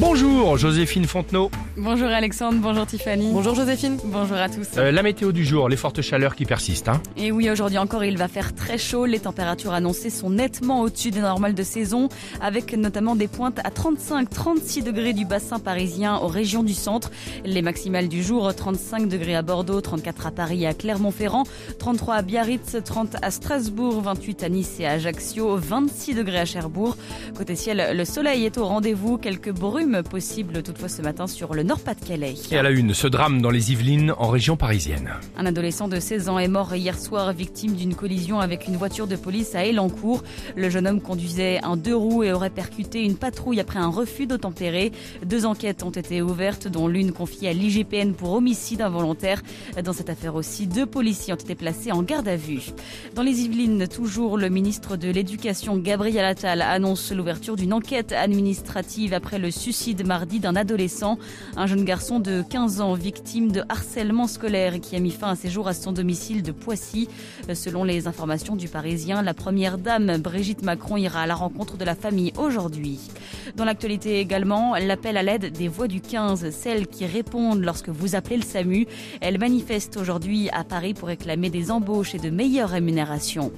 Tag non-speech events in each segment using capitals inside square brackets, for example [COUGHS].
Bonjour Joséphine Fontenot. Bonjour Alexandre, bonjour Tiffany. Bonjour Joséphine. Bonjour à tous. Euh, la météo du jour, les fortes chaleurs qui persistent. Hein. Et oui, aujourd'hui encore, il va faire très chaud. Les températures annoncées sont nettement au-dessus des normales de saison, avec notamment des pointes à 35-36 degrés du bassin parisien aux régions du centre. Les maximales du jour, 35 degrés à Bordeaux, 34 à Paris et à Clermont-Ferrand, 33 à Biarritz, 30 à Strasbourg, 28 à Nice et à Ajaccio, 26 degrés à Cherbourg. Côté ciel, le soleil est au rendez-vous. Quelques brumes possibles toutefois ce matin sur le Nord-Pas-de-Calais. Et à la une, ce drame dans les Yvelines, en région parisienne. Un adolescent de 16 ans est mort hier soir victime d'une collision avec une voiture de police à Elancourt. Le jeune homme conduisait un deux roues et aurait percuté une patrouille après un refus d'obtempérer. Deux enquêtes ont été ouvertes, dont l'une confiée à l'IGPN pour homicide involontaire. Dans cette affaire aussi, deux policiers ont été placés en garde à vue. Dans les Yvelines, toujours, le ministre de l'Éducation, Gabriel Attal, annonce l'ouverture d'une enquête administrative après le suicide mardi d'un adolescent, un jeune garçon de 15 ans victime de harcèlement scolaire qui a mis fin à ses jours à son domicile de Poissy. Selon les informations du Parisien, la première dame Brigitte Macron ira à la rencontre de la famille aujourd'hui. Dans l'actualité également, l'appel à l'aide des voix du 15, celles qui répondent lorsque vous appelez le SAMU. Elles manifestent aujourd'hui à Paris pour réclamer des embauches et de meilleures rémunérations.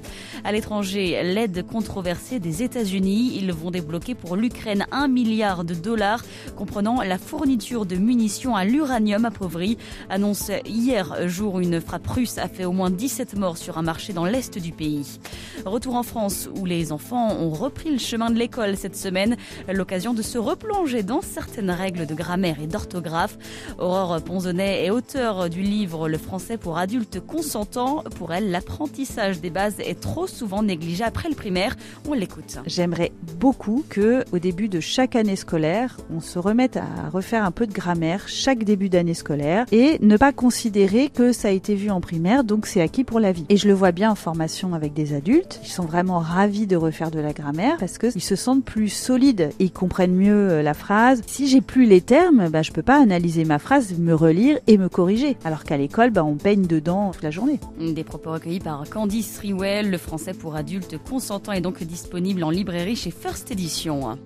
À l'étranger, l'aide controversée des États-Unis. Ils vont débloquer pour l'Ukraine un milliard de dollars, comprenant la fourniture de munitions à l'uranium appauvri. Annonce hier jour une frappe russe a fait au moins 17 morts sur un marché dans l'est du pays. Retour en France où les enfants ont repris le chemin de l'école cette semaine, l'occasion de se replonger dans certaines règles de grammaire et d'orthographe. Aurore Ponzonnet est auteure du livre Le français pour adultes consentants. Pour elle, l'apprentissage des bases est trop souvent négligé après le primaire. On l'écoute. J'aimerais beaucoup que, au début de chaque année scolaire, on se remette à refaire un peu de grammaire chaque début d'année scolaire et ne pas considérer que ça a été vu en primaire, donc c'est acquis pour la vie. Et je le vois bien en formation avec des adultes, ils sont vraiment ravis de refaire de la grammaire parce que ils se sentent plus solides, ils comprennent mieux euh, la phrase. Si j'ai plus les termes, bah, je peux pas analyser ma phrase, me relire et me corriger. Alors qu'à l'école, bah, on baigne dedans toute la journée. Des propos recueillis par Candice Riwell. Le français pour adultes consentants est donc disponible en librairie chez First Edition.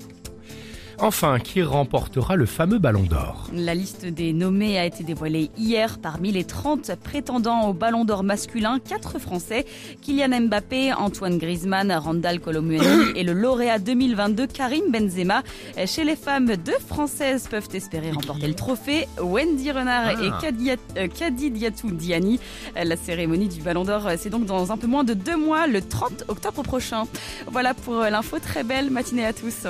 Enfin, qui remportera le fameux ballon d'or La liste des nommés a été dévoilée hier. Parmi les 30 prétendants au Ballon d'Or masculin, 4 Français, Kylian Mbappé, Antoine Griezmann, Randall Colomwani [COUGHS] et le lauréat 2022 Karim Benzema. Chez les femmes, deux Françaises peuvent espérer remporter le trophée, Wendy Renard Ah. et Kadia- euh, Kadidiatou Diani. La cérémonie du Ballon d'Or, c'est donc dans un peu moins de deux mois, le 30 octobre prochain. Voilà pour l'info. Très belle matinée à tous.